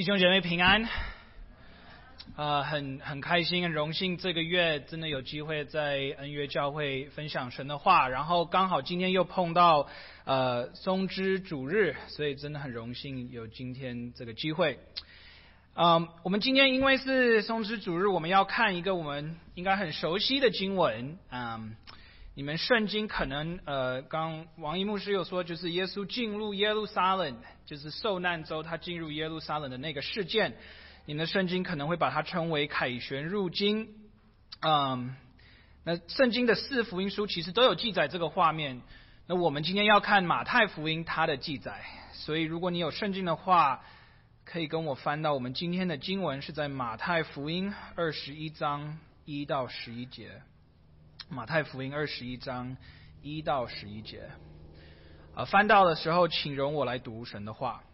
弟兄姐妹平安，呃，很很开心，很荣幸，这个月真的有机会在恩约教会分享神的话，然后刚好今天又碰到呃松枝主日，所以真的很荣幸有今天这个机会。嗯，我们今天因为是松枝主日，我们要看一个我们应该很熟悉的经文，嗯。你们圣经可能呃，刚王一牧师有说，就是耶稣进入耶路撒冷，就是受难周他进入耶路撒冷的那个事件。你们的圣经可能会把它称为凯旋入京。嗯，那圣经的四福音书其实都有记载这个画面。那我们今天要看马太福音它的记载，所以如果你有圣经的话，可以跟我翻到我们今天的经文是在马太福音二十一章一到十一节。马太福音二十一章一到十一节，啊，翻到的时候，请容我来读神的话。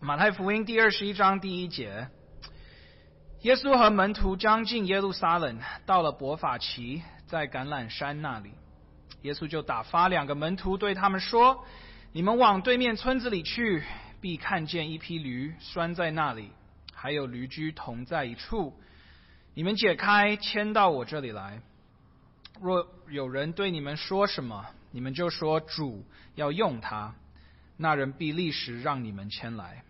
马太福音第二十一章第一节，耶稣和门徒将近耶路撒冷，到了伯法奇，在橄榄山那里，耶稣就打发两个门徒对他们说：“你们往对面村子里去，必看见一匹驴拴在那里，还有驴驹同在一处，你们解开，牵到我这里来。”若有人对你们说什么，你们就说主要用他，那人必立时让你们前来。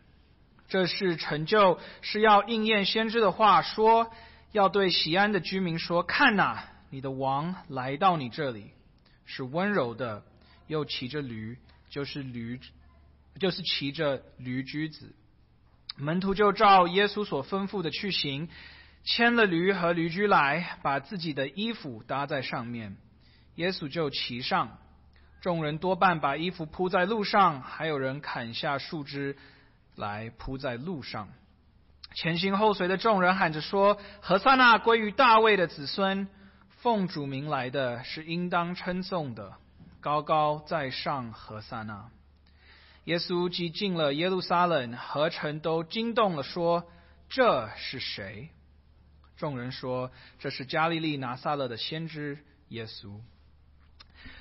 这是成就，是要应验先知的话，说要对西安的居民说：看哪，你的王来到你这里，是温柔的，又骑着驴，就是驴，就是骑着驴驹子。门徒就照耶稣所吩咐的去行。牵了驴和驴驹来，把自己的衣服搭在上面，耶稣就骑上。众人多半把衣服铺在路上，还有人砍下树枝来铺在路上。前行后随的众人喊着说：“何塞纳归于大卫的子孙，奉主名来的是应当称颂的，高高在上何塞纳。”耶稣即进了耶路撒冷，何城都惊动了，说：“这是谁？”众人说：“这是加利利拿撒勒的先知耶稣。”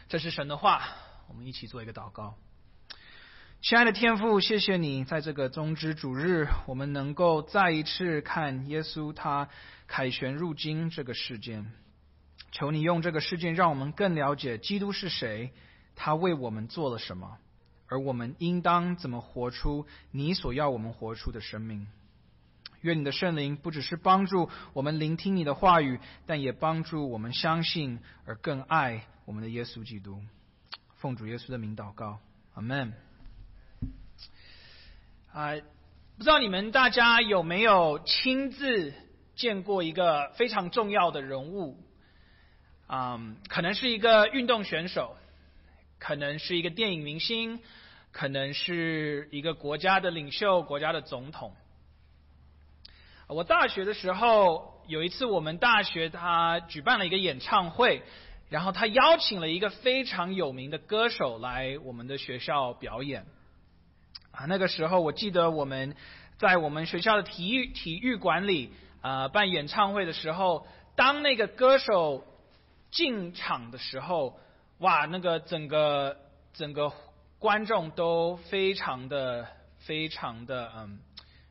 这是神的话，我们一起做一个祷告。亲爱的天父，谢谢你在这个宗之主日，我们能够再一次看耶稣他凯旋入京这个事件。求你用这个事件，让我们更了解基督是谁，他为我们做了什么，而我们应当怎么活出你所要我们活出的生命。愿你的圣灵不只是帮助我们聆听你的话语，但也帮助我们相信而更爱我们的耶稣基督。奉主耶稣的名祷告，阿门。啊，不知道你们大家有没有亲自见过一个非常重要的人物？啊，可能是一个运动选手，可能是一个电影明星，可能是一个国家的领袖、国家的总统。我大学的时候有一次，我们大学他举办了一个演唱会，然后他邀请了一个非常有名的歌手来我们的学校表演。啊，那个时候我记得我们在我们学校的体育体育馆里啊办演唱会的时候，当那个歌手进场的时候，哇，那个整个整个观众都非常的非常的嗯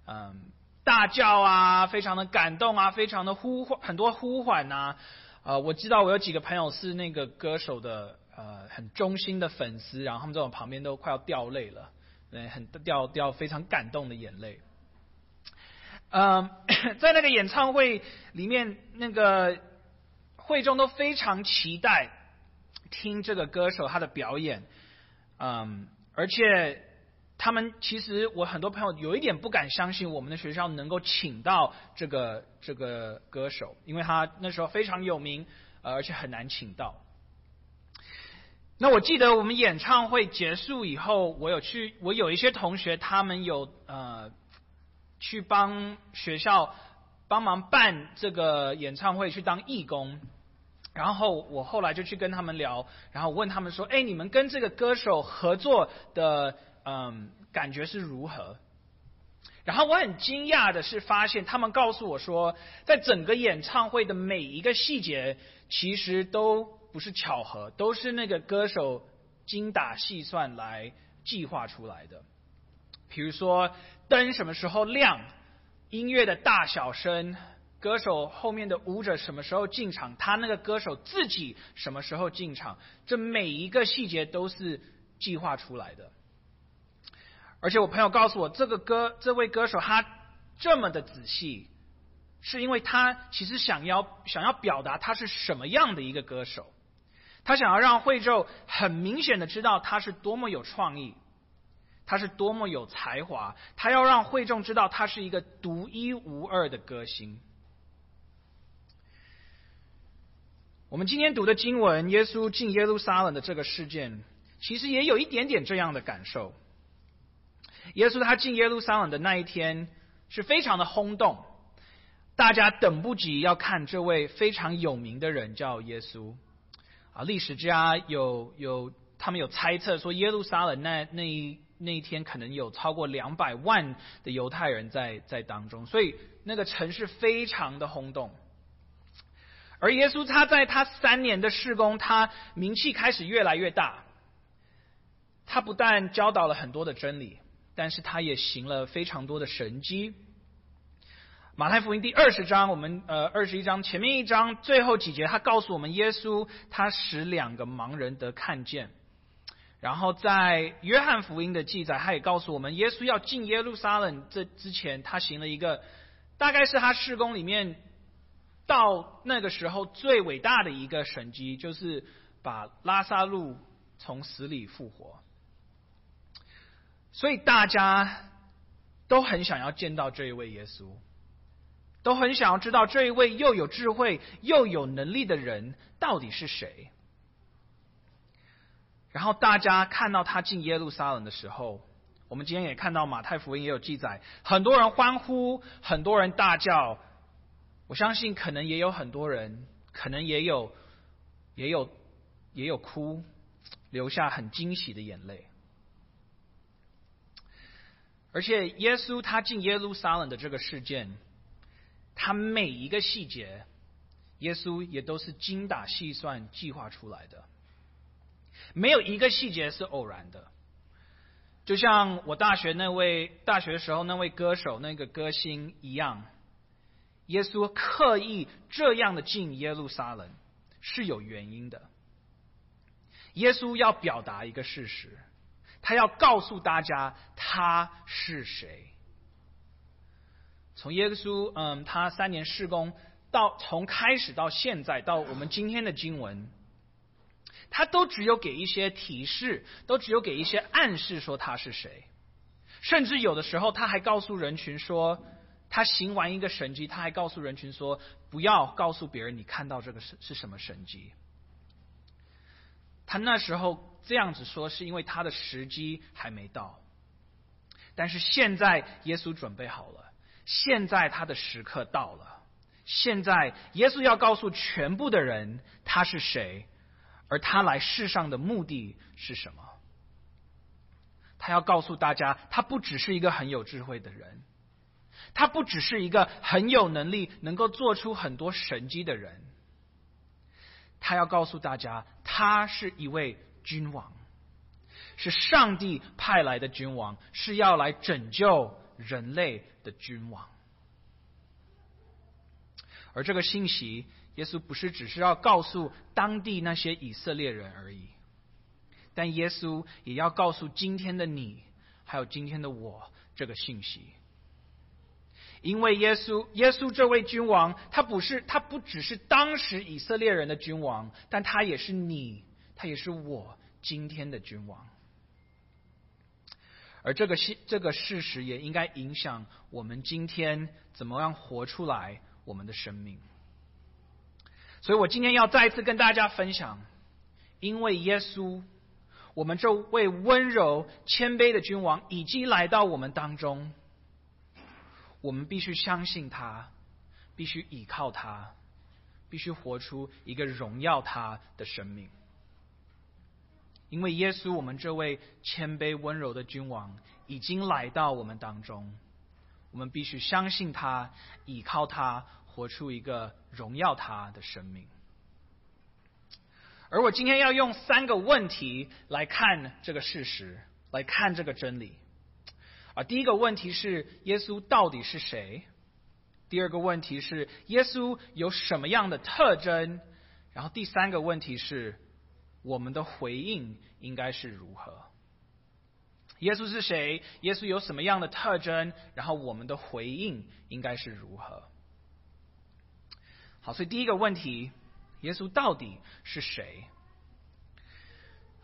嗯。大叫啊，非常的感动啊，非常的呼唤，很多呼唤呐。呃，我知道我有几个朋友是那个歌手的呃很忠心的粉丝，然后他们在我旁边都快要掉泪了，对，很掉掉非常感动的眼泪。嗯，在那个演唱会里面，那个会众都非常期待听这个歌手他的表演，嗯，而且。他们其实，我很多朋友有一点不敢相信我们的学校能够请到这个这个歌手，因为他那时候非常有名，呃，而且很难请到。那我记得我们演唱会结束以后，我有去，我有一些同学，他们有呃去帮学校帮忙办这个演唱会，去当义工。然后我后来就去跟他们聊，然后问他们说：“哎，你们跟这个歌手合作的？”嗯，感觉是如何？然后我很惊讶的是，发现他们告诉我说，在整个演唱会的每一个细节，其实都不是巧合，都是那个歌手精打细算来计划出来的。比如说灯什么时候亮，音乐的大小声，歌手后面的舞者什么时候进场，他那个歌手自己什么时候进场，这每一个细节都是计划出来的。而且我朋友告诉我，这个歌这位歌手他这么的仔细，是因为他其实想要想要表达他是什么样的一个歌手，他想要让惠州很明显的知道他是多么有创意，他是多么有才华，他要让会众知道他是一个独一无二的歌星。我们今天读的经文，耶稣进耶路撒冷的这个事件，其实也有一点点这样的感受。耶稣他进耶路撒冷的那一天是非常的轰动，大家等不及要看这位非常有名的人叫耶稣啊！历史家有有他们有猜测说，耶路撒冷那那一那一天可能有超过两百万的犹太人在在当中，所以那个城市非常的轰动。而耶稣他在他三年的事工，他名气开始越来越大，他不但教导了很多的真理。但是他也行了非常多的神迹。马太福音第二十章，我们呃二十一章前面一章最后几节，他告诉我们耶稣他使两个盲人得看见。然后在约翰福音的记载，他也告诉我们耶稣要进耶路撒冷这之前，他行了一个大概是他事工里面到那个时候最伟大的一个神迹，就是把拉萨路从死里复活。所以大家都很想要见到这一位耶稣，都很想要知道这一位又有智慧又有能力的人到底是谁。然后大家看到他进耶路撒冷的时候，我们今天也看到马太福音也有记载，很多人欢呼，很多人大叫。我相信可能也有很多人，可能也有也有也有哭，流下很惊喜的眼泪。而且耶稣他进耶路撒冷的这个事件，他每一个细节，耶稣也都是精打细算计划出来的，没有一个细节是偶然的。就像我大学那位大学时候那位歌手那个歌星一样，耶稣刻意这样的进耶路撒冷是有原因的。耶稣要表达一个事实。他要告诉大家他是谁。从耶稣，嗯，他三年施工到从开始到现在到我们今天的经文，他都只有给一些提示，都只有给一些暗示，说他是谁。甚至有的时候，他还告诉人群说，他行完一个神迹，他还告诉人群说，不要告诉别人你看到这个是是什么神迹。他那时候。这样子说是因为他的时机还没到，但是现在耶稣准备好了，现在他的时刻到了，现在耶稣要告诉全部的人他是谁，而他来世上的目的是什么？他要告诉大家，他不只是一个很有智慧的人，他不只是一个很有能力能够做出很多神迹的人，他要告诉大家，他是一位。君王是上帝派来的君王，是要来拯救人类的君王。而这个信息，耶稣不是只是要告诉当地那些以色列人而已，但耶稣也要告诉今天的你，还有今天的我这个信息。因为耶稣，耶稣这位君王，他不是，他不只是当时以色列人的君王，但他也是你。他也是我今天的君王，而这个事这个事实也应该影响我们今天怎么样活出来我们的生命。所以我今天要再一次跟大家分享，因为耶稣，我们这位温柔谦卑的君王已经来到我们当中，我们必须相信他，必须倚靠他，必须活出一个荣耀他的生命。因为耶稣，我们这位谦卑温柔的君王已经来到我们当中，我们必须相信他，倚靠他，活出一个荣耀他的生命。而我今天要用三个问题来看这个事实，来看这个真理。啊，第一个问题是耶稣到底是谁？第二个问题是耶稣有什么样的特征？然后第三个问题是我们的回应应该是如何？耶稣是谁？耶稣有什么样的特征？然后我们的回应应该是如何？好，所以第一个问题，耶稣到底是谁？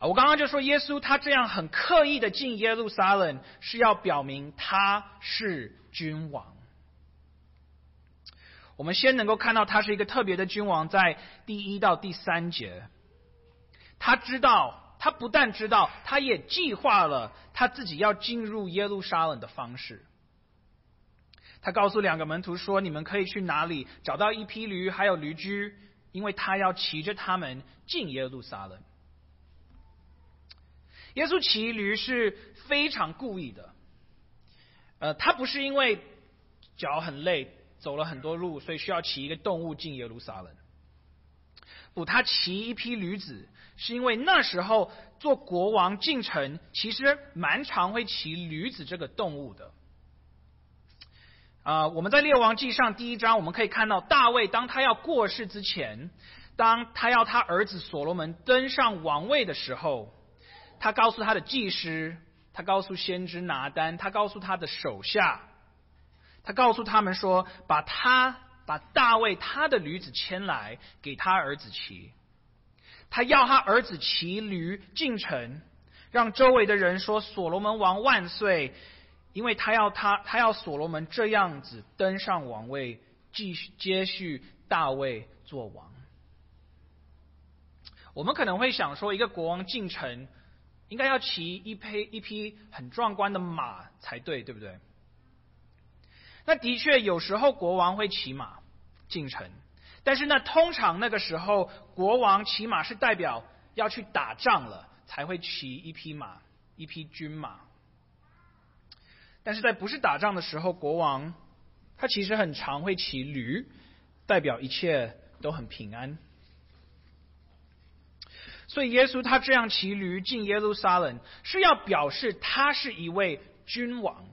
啊，我刚刚就说，耶稣他这样很刻意的进耶路撒冷，是要表明他是君王。我们先能够看到他是一个特别的君王，在第一到第三节，他知道。他不但知道，他也计划了他自己要进入耶路撒冷的方式。他告诉两个门徒说：“你们可以去哪里找到一批驴，还有驴驹，因为他要骑着他们进耶路撒冷。”耶稣骑驴是非常故意的。呃，他不是因为脚很累，走了很多路，所以需要骑一个动物进耶路撒冷。不，他骑一批驴子。是因为那时候做国王进城，其实蛮常会骑驴子这个动物的。啊，我们在列王记上第一章，我们可以看到大卫当他要过世之前，当他要他儿子所罗门登上王位的时候，他告诉他的祭师，他告诉先知拿丹，他告诉他的手下，他告诉他们说，把他把大卫他的驴子牵来给他儿子骑。他要他儿子骑驴进城，让周围的人说：“所罗门王万岁！”因为他要他，他要所罗门这样子登上王位，继续接续大卫做王。我们可能会想说，一个国王进城，应该要骑一匹一匹很壮观的马才对，对不对？那的确，有时候国王会骑马进城。但是呢，通常那个时候，国王骑马是代表要去打仗了，才会骑一匹马，一匹军马。但是在不是打仗的时候，国王他其实很常会骑驴，代表一切都很平安。所以耶稣他这样骑驴进耶路撒冷，是要表示他是一位君王。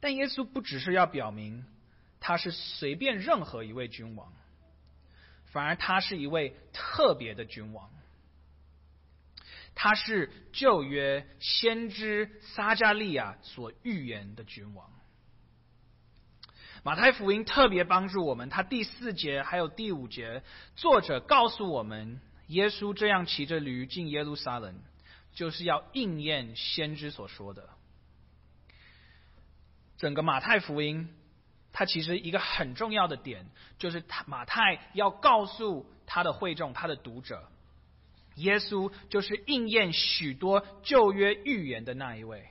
但耶稣不只是要表明。他是随便任何一位君王，反而他是一位特别的君王。他是旧约先知撒加利亚所预言的君王。马太福音特别帮助我们，他第四节还有第五节，作者告诉我们，耶稣这样骑着驴进耶路撒冷，就是要应验先知所说的。整个马太福音。他其实一个很重要的点，就是他马太要告诉他的会众、他的读者，耶稣就是应验许多旧约预言的那一位。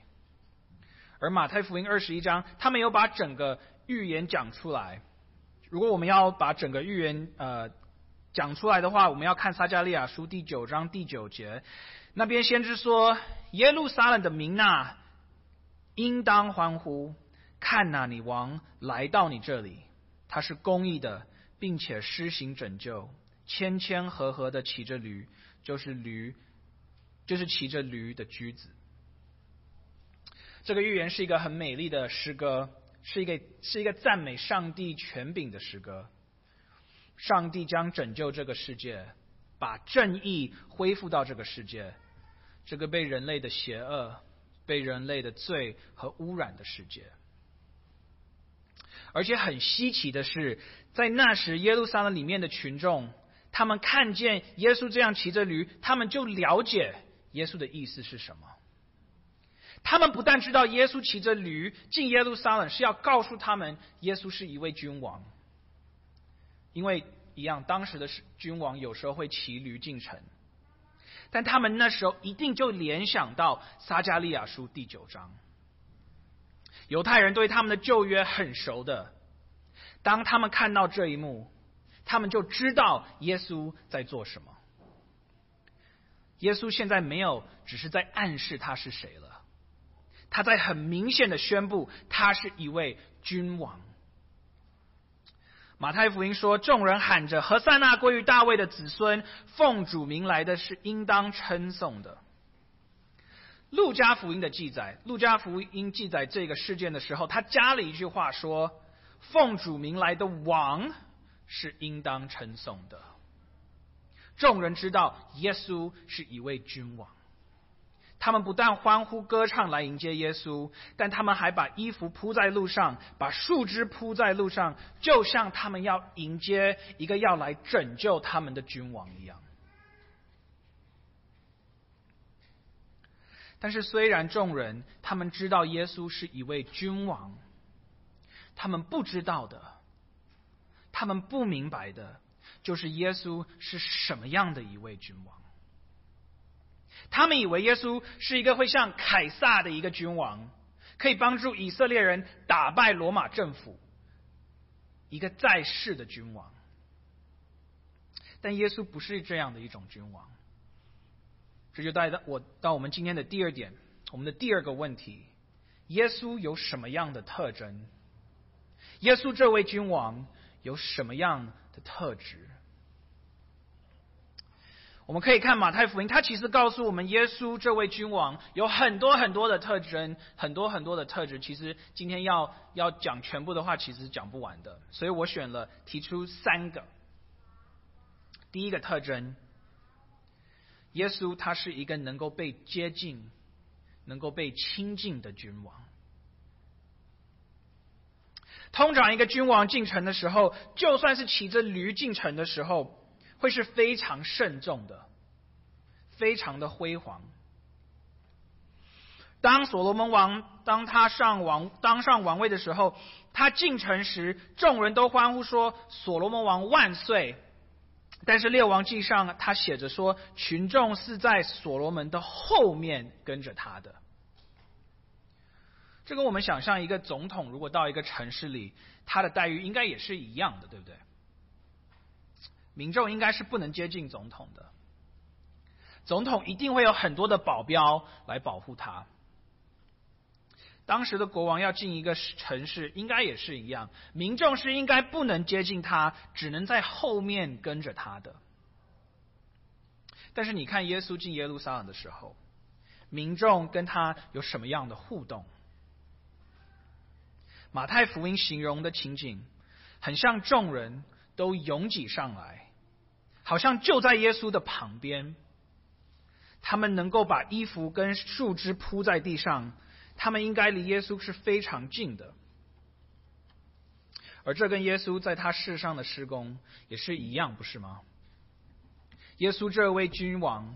而马太福音二十一章，他没有把整个预言讲出来。如果我们要把整个预言呃讲出来的话，我们要看撒加利亚书第九章第九节，那边先知说：“耶路撒冷的民呐，应当欢呼。”看呐，你王来到你这里，他是公义的，并且施行拯救，谦谦和和的骑着驴，就是驴，就是骑着驴的驹子。这个预言是一个很美丽的诗歌，是一个是一个赞美上帝权柄的诗歌。上帝将拯救这个世界，把正义恢复到这个世界，这个被人类的邪恶、被人类的罪和污染的世界。而且很稀奇的是，在那时耶路撒冷里面的群众，他们看见耶稣这样骑着驴，他们就了解耶稣的意思是什么。他们不但知道耶稣骑着驴进耶路撒冷是要告诉他们耶稣是一位君王，因为一样当时的君王有时候会骑驴进城，但他们那时候一定就联想到撒加利亚书第九章。犹太人对他们的旧约很熟的，当他们看到这一幕，他们就知道耶稣在做什么。耶稣现在没有只是在暗示他是谁了，他在很明显的宣布他是一位君王。马太福音说：“众人喊着何塞纳归于大卫的子孙，奉主名来的是应当称颂的。”路加福音的记载，路加福音记载这个事件的时候，他加了一句话说：“奉主名来的王是应当称颂的。众人知道耶稣是一位君王，他们不但欢呼歌唱来迎接耶稣，但他们还把衣服铺在路上，把树枝铺在路上，就像他们要迎接一个要来拯救他们的君王一样。但是，虽然众人他们知道耶稣是一位君王，他们不知道的，他们不明白的，就是耶稣是什么样的一位君王。他们以为耶稣是一个会像凯撒的一个君王，可以帮助以色列人打败罗马政府，一个在世的君王。但耶稣不是这样的一种君王。这就带到我到我们今天的第二点，我们的第二个问题：耶稣有什么样的特征？耶稣这位君王有什么样的特质？我们可以看马太福音，他其实告诉我们，耶稣这位君王有很多很多的特征，很多很多的特质。其实今天要要讲全部的话，其实讲不完的，所以我选了提出三个。第一个特征。耶稣他是一个能够被接近、能够被亲近的君王。通常一个君王进城的时候，就算是骑着驴进城的时候，会是非常慎重的，非常的辉煌。当所罗门王当他上王当上王位的时候，他进城时，众人都欢呼说：“所罗门王万岁！”但是《列王记》上他写着说，群众是在所罗门的后面跟着他的。这跟我们想象一个总统如果到一个城市里，他的待遇应该也是一样的，对不对？民众应该是不能接近总统的，总统一定会有很多的保镖来保护他。当时的国王要进一个城市，应该也是一样，民众是应该不能接近他，只能在后面跟着他的。但是你看耶稣进耶路撒冷的时候，民众跟他有什么样的互动？马太福音形容的情景，很像众人都拥挤上来，好像就在耶稣的旁边，他们能够把衣服跟树枝铺在地上。他们应该离耶稣是非常近的，而这跟耶稣在他世上的施工也是一样，不是吗？耶稣这位君王，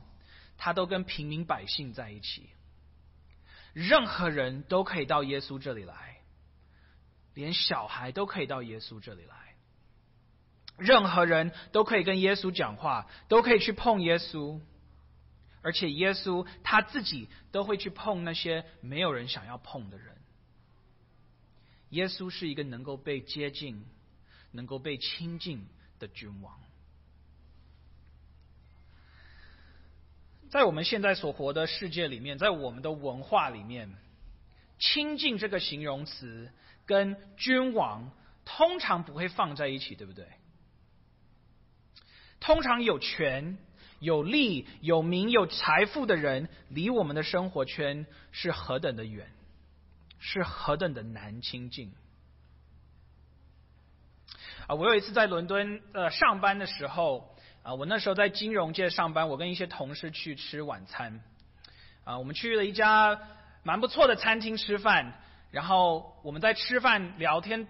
他都跟平民百姓在一起，任何人都可以到耶稣这里来，连小孩都可以到耶稣这里来，任何人都可以跟耶稣讲话，都可以去碰耶稣。而且耶稣他自己都会去碰那些没有人想要碰的人。耶稣是一个能够被接近、能够被亲近的君王。在我们现在所活的世界里面，在我们的文化里面，亲近这个形容词跟君王通常不会放在一起，对不对？通常有权。有利、有名、有财富的人，离我们的生活圈是何等的远，是何等的难亲近。啊，我有一次在伦敦呃上班的时候，啊，我那时候在金融界上班，我跟一些同事去吃晚餐，啊，我们去了一家蛮不错的餐厅吃饭，然后我们在吃饭聊天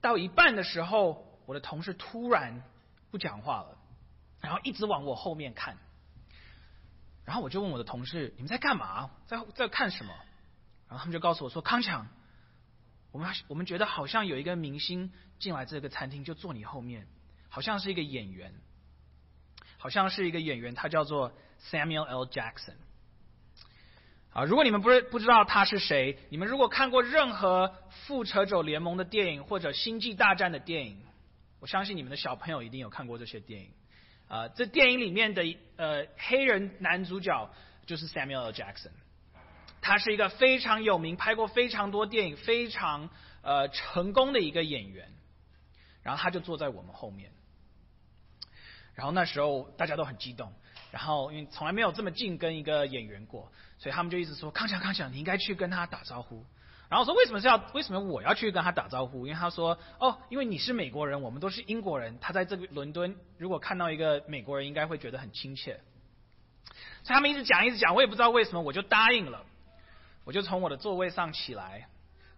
到一半的时候，我的同事突然不讲话了。然后一直往我后面看，然后我就问我的同事：“你们在干嘛？在在看什么？”然后他们就告诉我说：“康强，我们我们觉得好像有一个明星进来这个餐厅，就坐你后面，好像是一个演员，好像是一个演员，他叫做 Samuel L. Jackson。啊，如果你们不是不知道他是谁，你们如果看过任何复仇者联盟的电影或者星际大战的电影，我相信你们的小朋友一定有看过这些电影。”啊，这电影里面的呃黑人男主角就是 Samuel Jackson，他是一个非常有名、拍过非常多电影、非常呃成功的一个演员。然后他就坐在我们后面，然后那时候大家都很激动，然后因为从来没有这么近跟一个演员过，所以他们就一直说：“康强，康强，你应该去跟他打招呼。”然后说为什么是要为什么我要去跟他打招呼？因为他说哦，因为你是美国人，我们都是英国人。他在这个伦敦，如果看到一个美国人，应该会觉得很亲切。所以他们一直讲一直讲，我也不知道为什么，我就答应了。我就从我的座位上起来，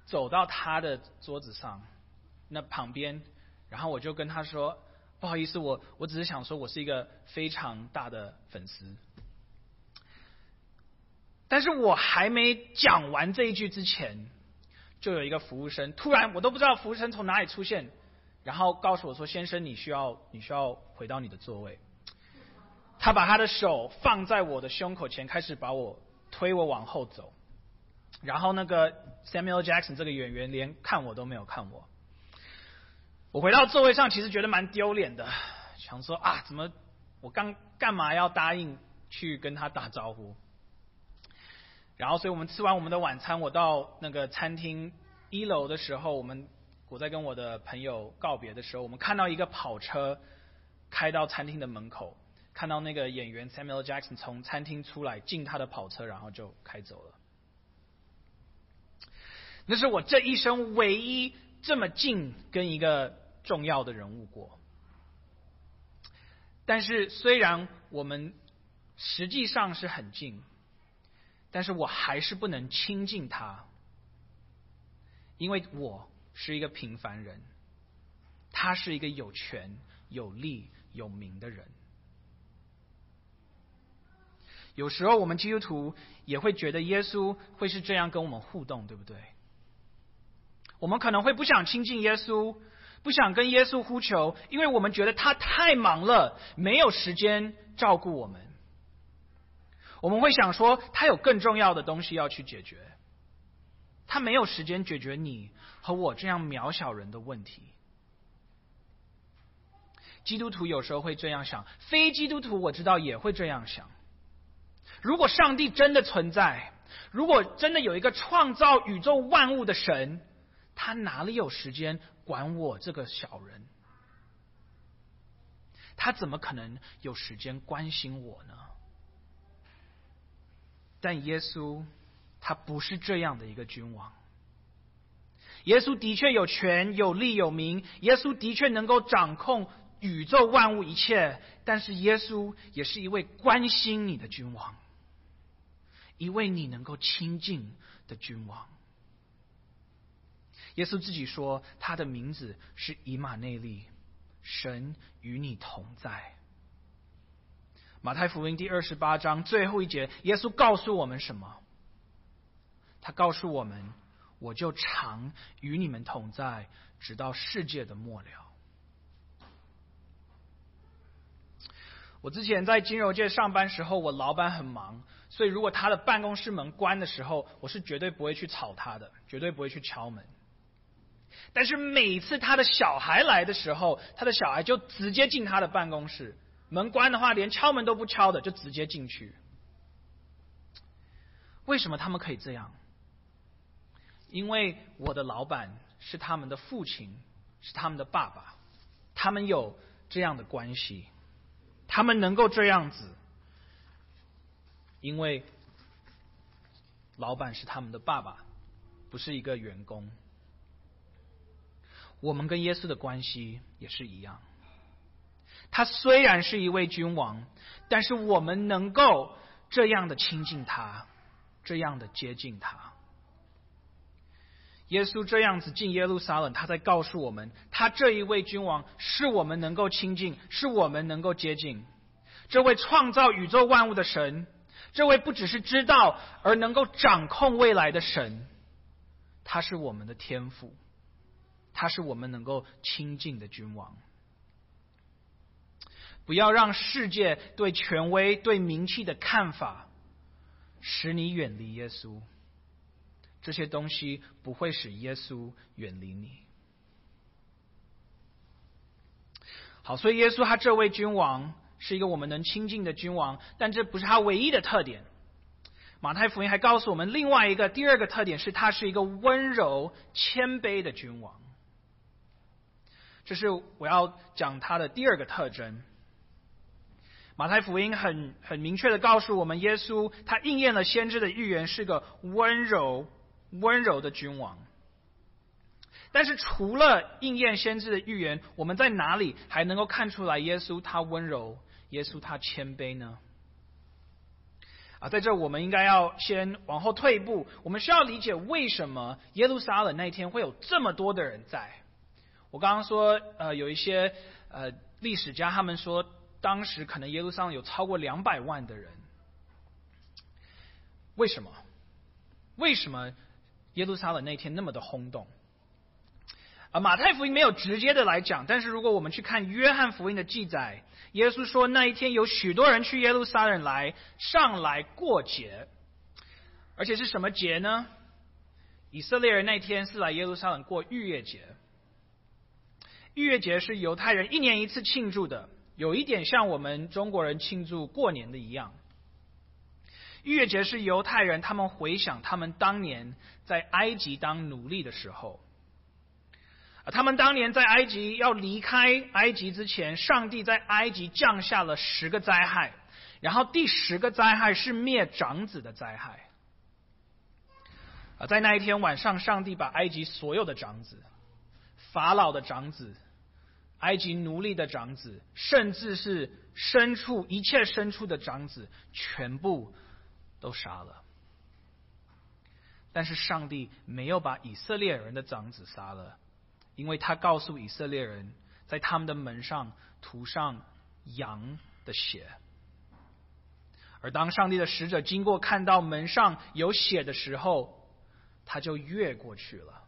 走到他的桌子上那旁边，然后我就跟他说：“不好意思，我我只是想说，我是一个非常大的粉丝。”但是我还没讲完这一句之前，就有一个服务生突然，我都不知道服务生从哪里出现，然后告诉我说：“先生，你需要你需要回到你的座位。”他把他的手放在我的胸口前，开始把我推我往后走。然后那个 Samuel Jackson 这个演员连看我都没有看我。我回到座位上，其实觉得蛮丢脸的，想说啊，怎么我刚干嘛要答应去跟他打招呼？然后，所以我们吃完我们的晚餐，我到那个餐厅一楼的时候，我们我在跟我的朋友告别的时候，我们看到一个跑车开到餐厅的门口，看到那个演员 Samuel Jackson 从餐厅出来进他的跑车，然后就开走了。那是我这一生唯一这么近跟一个重要的人物过。但是虽然我们实际上是很近，但是我还是不能亲近他，因为我是一个平凡人，他是一个有权、有利、有名的人。有时候我们基督徒也会觉得耶稣会是这样跟我们互动，对不对？我们可能会不想亲近耶稣，不想跟耶稣呼求，因为我们觉得他太忙了，没有时间照顾我们。我们会想说，他有更重要的东西要去解决，他没有时间解决你和我这样渺小人的问题。基督徒有时候会这样想，非基督徒我知道也会这样想。如果上帝真的存在，如果真的有一个创造宇宙万物的神。他哪里有时间管我这个小人？他怎么可能有时间关心我呢？但耶稣他不是这样的一个君王。耶稣的确有权有利有名，耶稣的确能够掌控宇宙万物一切。但是耶稣也是一位关心你的君王，一位你能够亲近的君王。耶稣自己说，他的名字是以马内利，神与你同在。马太福音第二十八章最后一节，耶稣告诉我们什么？他告诉我们：“我就常与你们同在，直到世界的末了。”我之前在金融界上班时候，我老板很忙，所以如果他的办公室门关的时候，我是绝对不会去吵他的，绝对不会去敲门。但是每次他的小孩来的时候，他的小孩就直接进他的办公室，门关的话连敲门都不敲的就直接进去。为什么他们可以这样？因为我的老板是他们的父亲，是他们的爸爸，他们有这样的关系，他们能够这样子，因为老板是他们的爸爸，不是一个员工。我们跟耶稣的关系也是一样。他虽然是一位君王，但是我们能够这样的亲近他，这样的接近他。耶稣这样子进耶路撒冷，他在告诉我们，他这一位君王是我们能够亲近，是我们能够接近。这位创造宇宙万物的神，这位不只是知道而能够掌控未来的神，他是我们的天赋。他是我们能够亲近的君王。不要让世界对权威、对名气的看法使你远离耶稣。这些东西不会使耶稣远离你。好，所以耶稣他这位君王是一个我们能亲近的君王，但这不是他唯一的特点。马太福音还告诉我们另外一个第二个特点是，他是一个温柔谦卑的君王。这是我要讲他的第二个特征。马太福音很很明确的告诉我们，耶稣他应验了先知的预言，是个温柔温柔的君王。但是除了应验先知的预言，我们在哪里还能够看出来耶稣他温柔，耶稣他谦卑呢？啊，在这我们应该要先往后退一步，我们需要理解为什么耶路撒冷那天会有这么多的人在。我刚刚说，呃，有一些呃历史家他们说，当时可能耶路撒冷有超过两百万的人。为什么？为什么耶路撒冷那天那么的轰动？啊，马太福音没有直接的来讲，但是如果我们去看约翰福音的记载，耶稣说那一天有许多人去耶路撒冷来上来过节，而且是什么节呢？以色列人那天是来耶路撒冷过逾越节。逾越节是犹太人一年一次庆祝的，有一点像我们中国人庆祝过年的一样。逾越节是犹太人他们回想他们当年在埃及当奴隶的时候。啊，他们当年在埃及要离开埃及之前，上帝在埃及降下了十个灾害，然后第十个灾害是灭长子的灾害。啊，在那一天晚上，上帝把埃及所有的长子、法老的长子、埃及奴隶的长子，甚至是牲畜一切牲畜的长子，全部都杀了。但是上帝没有把以色列人的长子杀了。因为他告诉以色列人，在他们的门上涂上羊的血，而当上帝的使者经过看到门上有血的时候，他就越过去了。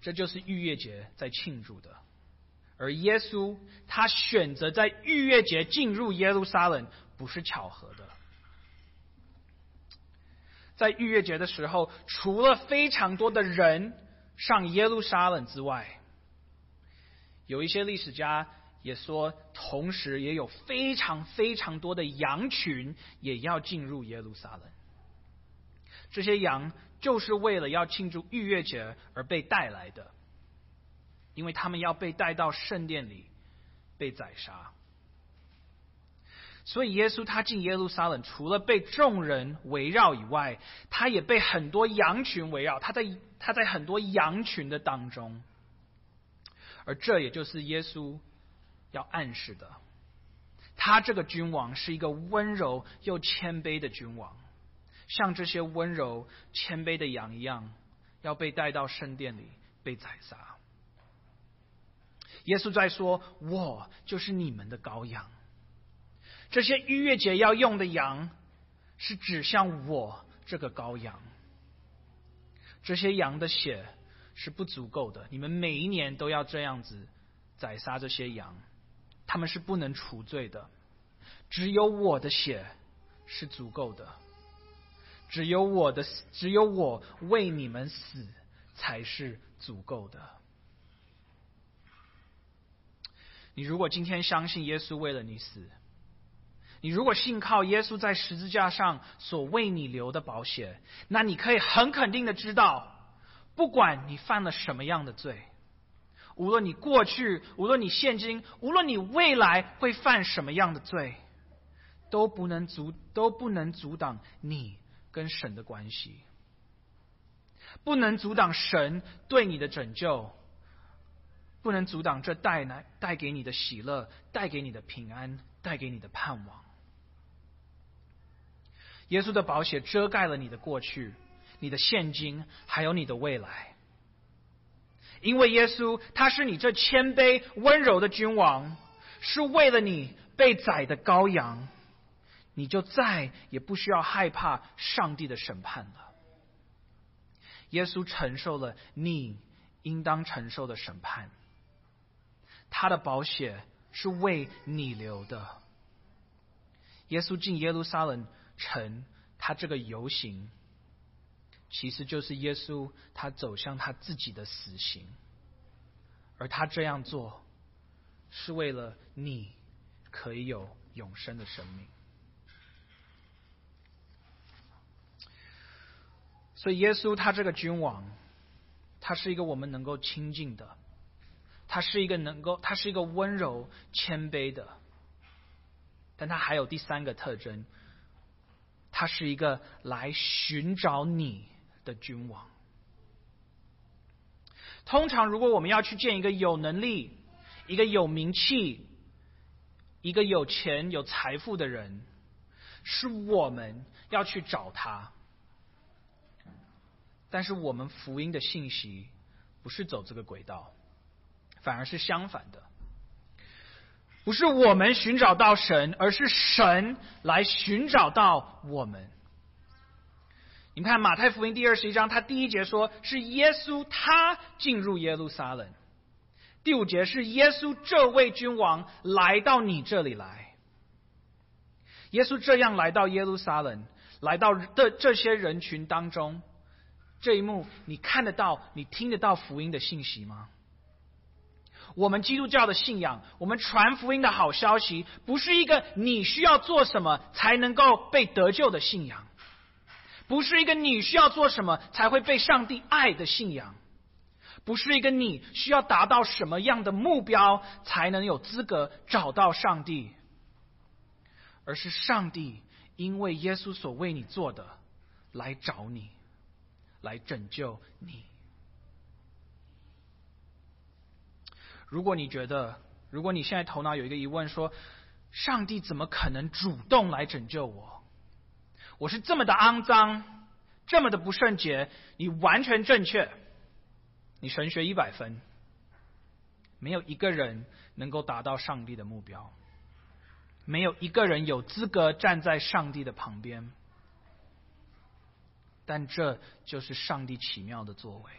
这就是逾越节在庆祝的，而耶稣他选择在逾越节进入耶路撒冷，不是巧合的。在逾越节的时候，除了非常多的人。上耶路撒冷之外，有一些历史家也说，同时也有非常非常多的羊群也要进入耶路撒冷。这些羊就是为了要庆祝逾越节而被带来的，因为他们要被带到圣殿里被宰杀。所以耶稣他进耶路撒冷，除了被众人围绕以外，他也被很多羊群围绕。他在他在很多羊群的当中，而这也就是耶稣要暗示的：他这个君王是一个温柔又谦卑的君王，像这些温柔谦卑的羊一样，要被带到圣殿里被宰杀。耶稣在说：“我就是你们的羔羊。”这些逾越节要用的羊，是指向我这个羔羊。这些羊的血是不足够的，你们每一年都要这样子宰杀这些羊，他们是不能除罪的。只有我的血是足够的，只有我的，只有我为你们死才是足够的。你如果今天相信耶稣为了你死，你如果信靠耶稣在十字架上所为你留的保险，那你可以很肯定的知道，不管你犯了什么样的罪，无论你过去，无论你现今，无论你未来会犯什么样的罪，都不能阻都不能阻挡你跟神的关系，不能阻挡神对你的拯救，不能阻挡这带来带给你的喜乐，带给你的平安，带给你的盼望。耶稣的宝血遮盖了你的过去、你的现今，还有你的未来。因为耶稣他是你这谦卑温柔的君王，是为了你被宰的羔羊，你就再也不需要害怕上帝的审判了。耶稣承受了你应当承受的审判，他的宝血是为你留的。耶稣进耶路撒冷。城，他这个游行，其实就是耶稣他走向他自己的死刑，而他这样做，是为了你可以有永生的生命。所以耶稣他这个君王，他是一个我们能够亲近的，他是一个能够，他是一个温柔谦卑的，但他还有第三个特征。他是一个来寻找你的君王。通常，如果我们要去见一个有能力、一个有名气、一个有钱有财富的人，是我们要去找他。但是，我们福音的信息不是走这个轨道，反而是相反的。不是我们寻找到神，而是神来寻找到我们。你们看马太福音第二十一章，他第一节说是耶稣他进入耶路撒冷，第五节是耶稣这位君王来到你这里来。耶稣这样来到耶路撒冷，来到的这些人群当中，这一幕你看得到，你听得到福音的信息吗？我们基督教的信仰，我们传福音的好消息，不是一个你需要做什么才能够被得救的信仰。不是一个你需要做什么才会被上帝爱的信仰，不是一个你需要达到什么样的目标才能有资格找到上帝，而是上帝因为耶稣所为你做的来找你，来拯救你。如果你觉得，如果你现在头脑有一个疑问，说上帝怎么可能主动来拯救我？我是这么的肮脏，这么的不圣洁，你完全正确，你神学一百分，没有一个人能够达到上帝的目标，没有一个人有资格站在上帝的旁边，但这就是上帝奇妙的作为，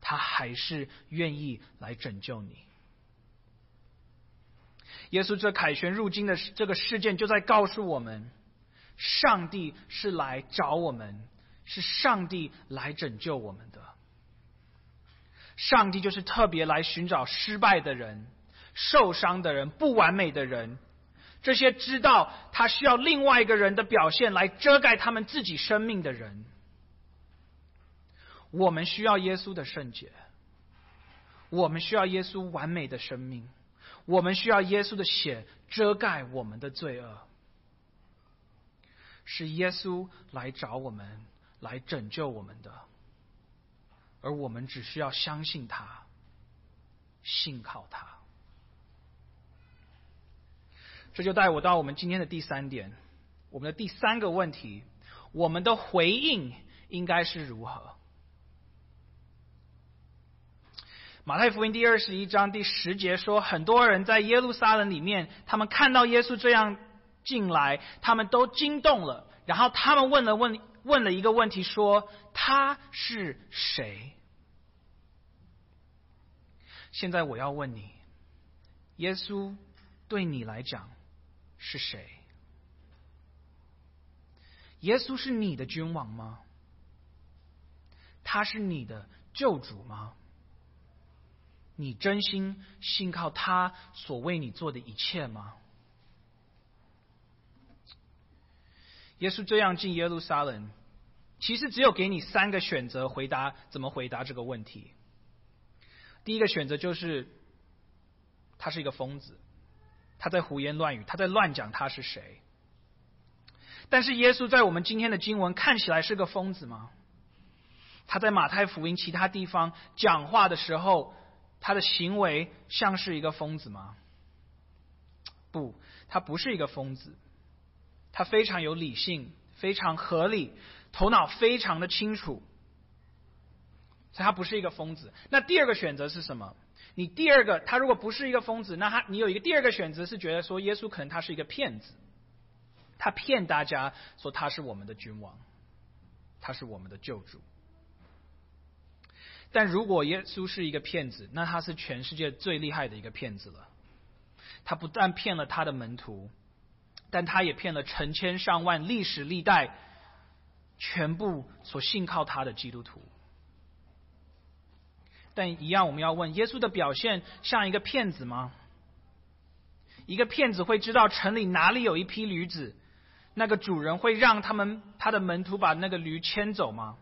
他还是愿意来拯救你。耶稣这凯旋入京的这个事件，就在告诉我们。上帝是来找我们，是上帝来拯救我们的。上帝就是特别来寻找失败的人、受伤的人、不完美的人，这些知道他需要另外一个人的表现来遮盖他们自己生命的人。我们需要耶稣的圣洁，我们需要耶稣完美的生命，我们需要耶稣的血遮盖我们的罪恶。是耶稣来找我们，来拯救我们的，而我们只需要相信他，信靠他。这就带我到我们今天的第三点，我们的第三个问题：我们的回应应该是如何？马太福音第二十一章第十节说，很多人在耶路撒冷里面，他们看到耶稣这样。进来，他们都惊动了。然后他们问了问问了一个问题，说他是谁？现在我要问你，耶稣对你来讲是谁？耶稣是你的君王吗？他是你的救主吗？你真心信靠他所为你做的一切吗？耶稣这样进耶路撒冷，其实只有给你三个选择，回答怎么回答这个问题。第一个选择就是，他是一个疯子，他在胡言乱语，他在乱讲他是谁。但是耶稣在我们今天的经文看起来是个疯子吗？他在马太福音其他地方讲话的时候，他的行为像是一个疯子吗？不，他不是一个疯子。他非常有理性，非常合理，头脑非常的清楚，所以他不是一个疯子。那第二个选择是什么？你第二个，他如果不是一个疯子，那他你有一个第二个选择是觉得说耶稣可能他是一个骗子，他骗大家说他是我们的君王，他是我们的救主。但如果耶稣是一个骗子，那他是全世界最厉害的一个骗子了。他不但骗了他的门徒。但他也骗了成千上万历史历代全部所信靠他的基督徒。但一样，我们要问：耶稣的表现像一个骗子吗？一个骗子会知道城里哪里有一批驴子，那个主人会让他们他的门徒把那个驴牵走吗？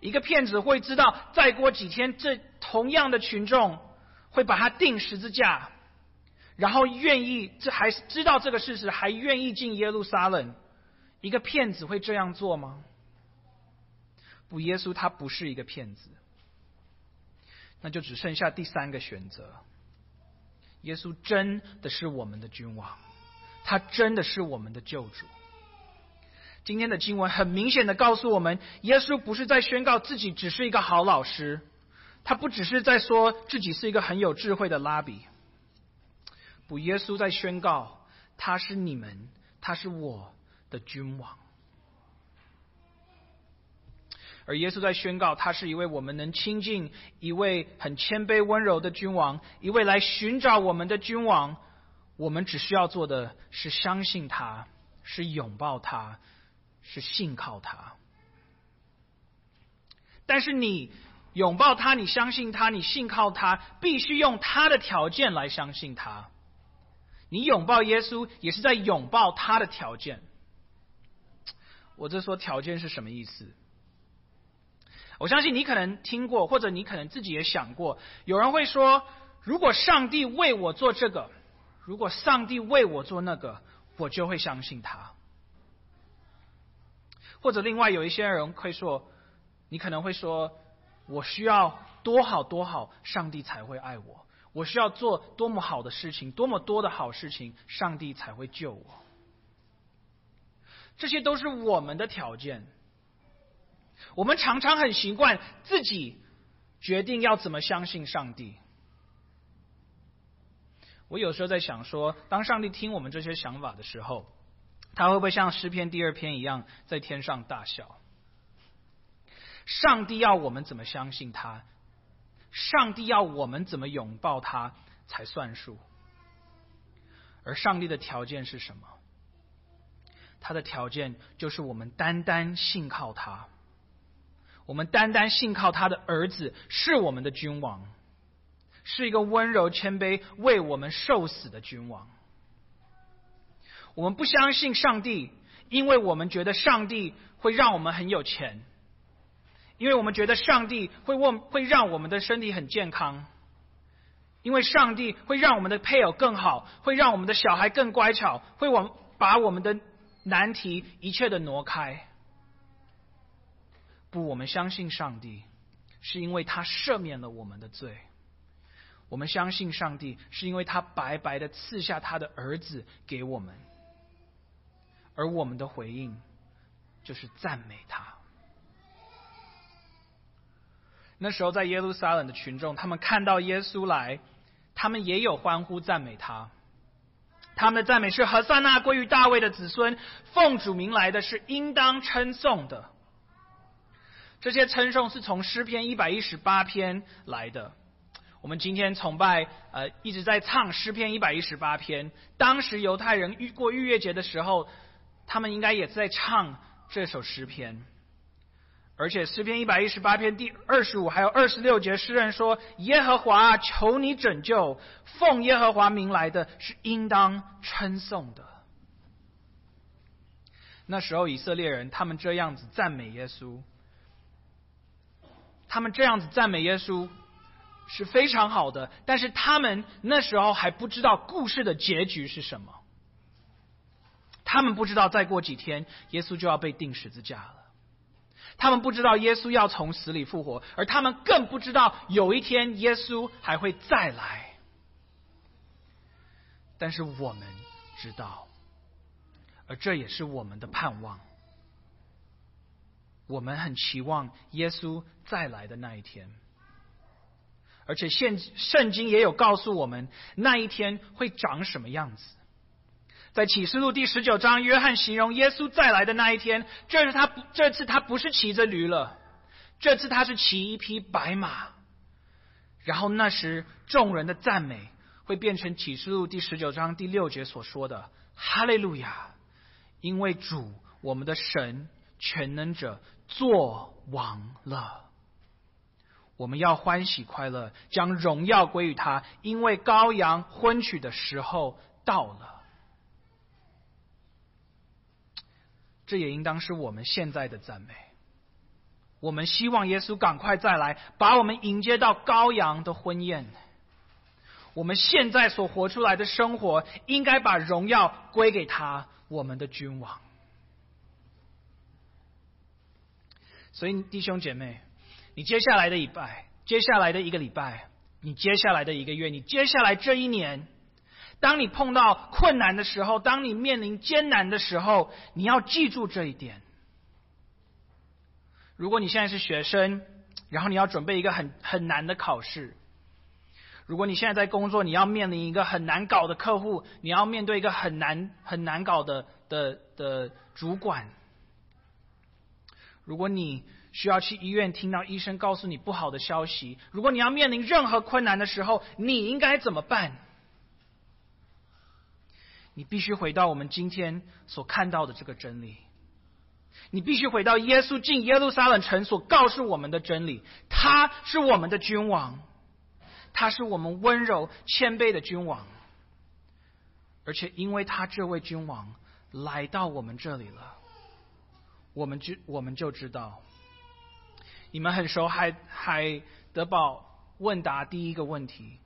一个骗子会知道再过几天，这同样的群众会把他钉十字架？然后愿意，这还知道这个事实，还愿意进耶路撒冷，一个骗子会这样做吗？不，耶稣他不是一个骗子。那就只剩下第三个选择：耶稣真的是我们的君王，他真的是我们的救主。今天的经文很明显的告诉我们，耶稣不是在宣告自己只是一个好老师，他不只是在说自己是一个很有智慧的拉比。不，耶稣在宣告他是你们，他是我的君王。而耶稣在宣告，他是一位我们能亲近、一位很谦卑温柔的君王，一位来寻找我们的君王。我们只需要做的是相信他，是拥抱他，是信靠他。但是你拥抱他，你相信他，你信靠他，必须用他的条件来相信他。你拥抱耶稣，也是在拥抱他的条件。我这说条件是什么意思？我相信你可能听过，或者你可能自己也想过，有人会说：如果上帝为我做这个，如果上帝为我做那个，我就会相信他。或者另外有一些人会说，你可能会说：我需要多好多好，上帝才会爱我；我需要做多么好的事情，多么多的好事情，上帝才会救我。这些都是我们的条件。我们常常很习惯自己决定要怎么相信上帝。我有时候在想说，当上帝听我们这些想法的时候，他会不会像诗篇第二篇一样在天上大笑？上帝要我们怎么相信他？上帝要我们怎么拥抱他才算数？而上帝的条件是什么？他的条件就是我们单单信靠他。我们单单信靠他的儿子是我们的君王，是一个温柔谦卑为我们受死的君王。我们不相信上帝，因为我们觉得上帝会让我们很有钱，因为我们觉得上帝会问会让我们的身体很健康，因为上帝会让我们的配偶更好，会让我们的小孩更乖巧，会往把我们的难题一切的挪开。不，我们相信上帝，是因为他赦免了我们的罪。我们相信上帝，是因为他白白的赐下他的儿子给我们。而我们的回应，就是赞美他。那时候在耶路撒冷的群众，他们看到耶稣来，他们也有欢呼赞美他。他们的赞美是：何塞纳归于大卫的子孙，奉主名来的是应当称颂的。这些称颂是从诗篇一百一十八篇来的。我们今天崇拜，呃，一直在唱诗篇一百一十八篇。当时犹太人遇过逾越节的时候，他们应该也在唱这首诗篇。而且诗篇一百一十八篇第二十五还有二十六节，诗人说：“耶和华求你拯救，奉耶和华名来的是应当称颂的。”那时候以色列人他们这样子赞美耶稣。他们这样子赞美耶稣是非常好的，但是他们那时候还不知道故事的结局是什么。他们不知道再过几天耶稣就要被钉十字架了，他们不知道耶稣要从死里复活，而他们更不知道有一天耶稣还会再来。但是我们知道，而这也是我们的盼望。我们很期望耶稣再来的那一天，而且现圣经也有告诉我们那一天会长什么样子。在启示录第十九章，约翰形容耶稣再来的那一天，这是他这次他不是骑着驴了，这次他是骑一匹白马。然后那时众人的赞美会变成启示录第十九章第六节所说的“哈利路亚”，因为主我们的神全能者。做王了，我们要欢喜快乐，将荣耀归于他，因为羔羊婚娶的时候到了。这也应当是我们现在的赞美。我们希望耶稣赶快再来，把我们迎接到羔羊的婚宴。我们现在所活出来的生活，应该把荣耀归给他，我们的君王。所以弟兄姐妹，你接下来的礼拜，接下来的一个礼拜，你接下来的一个月，你接下来这一年，当你碰到困难的时候，当你面临艰难的时候，你要记住这一点。如果你现在是学生，然后你要准备一个很很难的考试；如果你现在在工作，你要面临一个很难搞的客户，你要面对一个很难很难搞的的的主管；如果你需要去医院听到医生告诉你不好的消息；如果你要面临任何困难的时候，你应该怎么办？你必须回到我们今天所看到的这个真理。你必须回到耶稣进耶路撒冷城所告诉我们的真理，他是我们的君王，他是我们温柔谦卑的君王，而且因为他这位君王来到我们这里了，我们就我们就知道，你们很熟海海德堡问答第一个问题，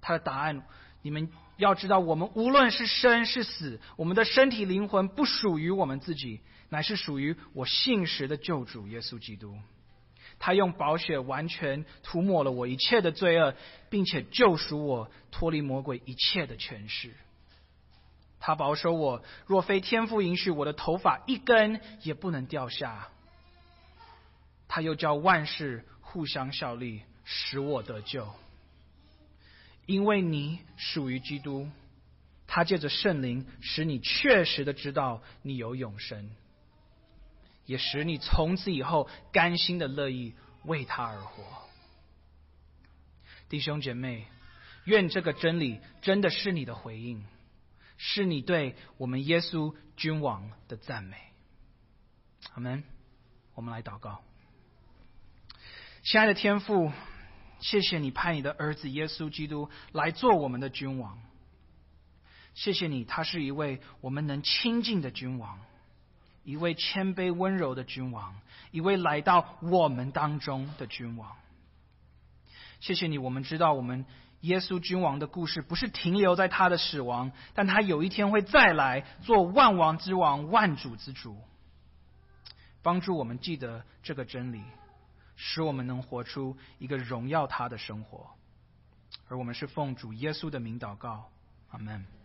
他的答案，你们要知道，我们无论是生是死，我们的身体灵魂不属于我们自己。乃是属于我信实的救主耶稣基督，他用宝血完全涂抹了我一切的罪恶，并且救赎我脱离魔鬼一切的权势。他保守我，若非天父允许，我的头发一根也不能掉下。他又叫万事互相效力，使我得救。因为你属于基督，他借着圣灵使你确实的知道你有永生。也使你从此以后甘心的乐意为他而活，弟兄姐妹，愿这个真理真的是你的回应，是你对我们耶稣君王的赞美。阿门。我们来祷告，亲爱的天父，谢谢你派你的儿子耶稣基督来做我们的君王，谢谢你，他是一位我们能亲近的君王。一位谦卑温柔的君王，一位来到我们当中的君王。谢谢你，我们知道我们耶稣君王的故事不是停留在他的死亡，但他有一天会再来做万王之王、万主之主，帮助我们记得这个真理，使我们能活出一个荣耀他的生活。而我们是奉主耶稣的名祷告，阿门。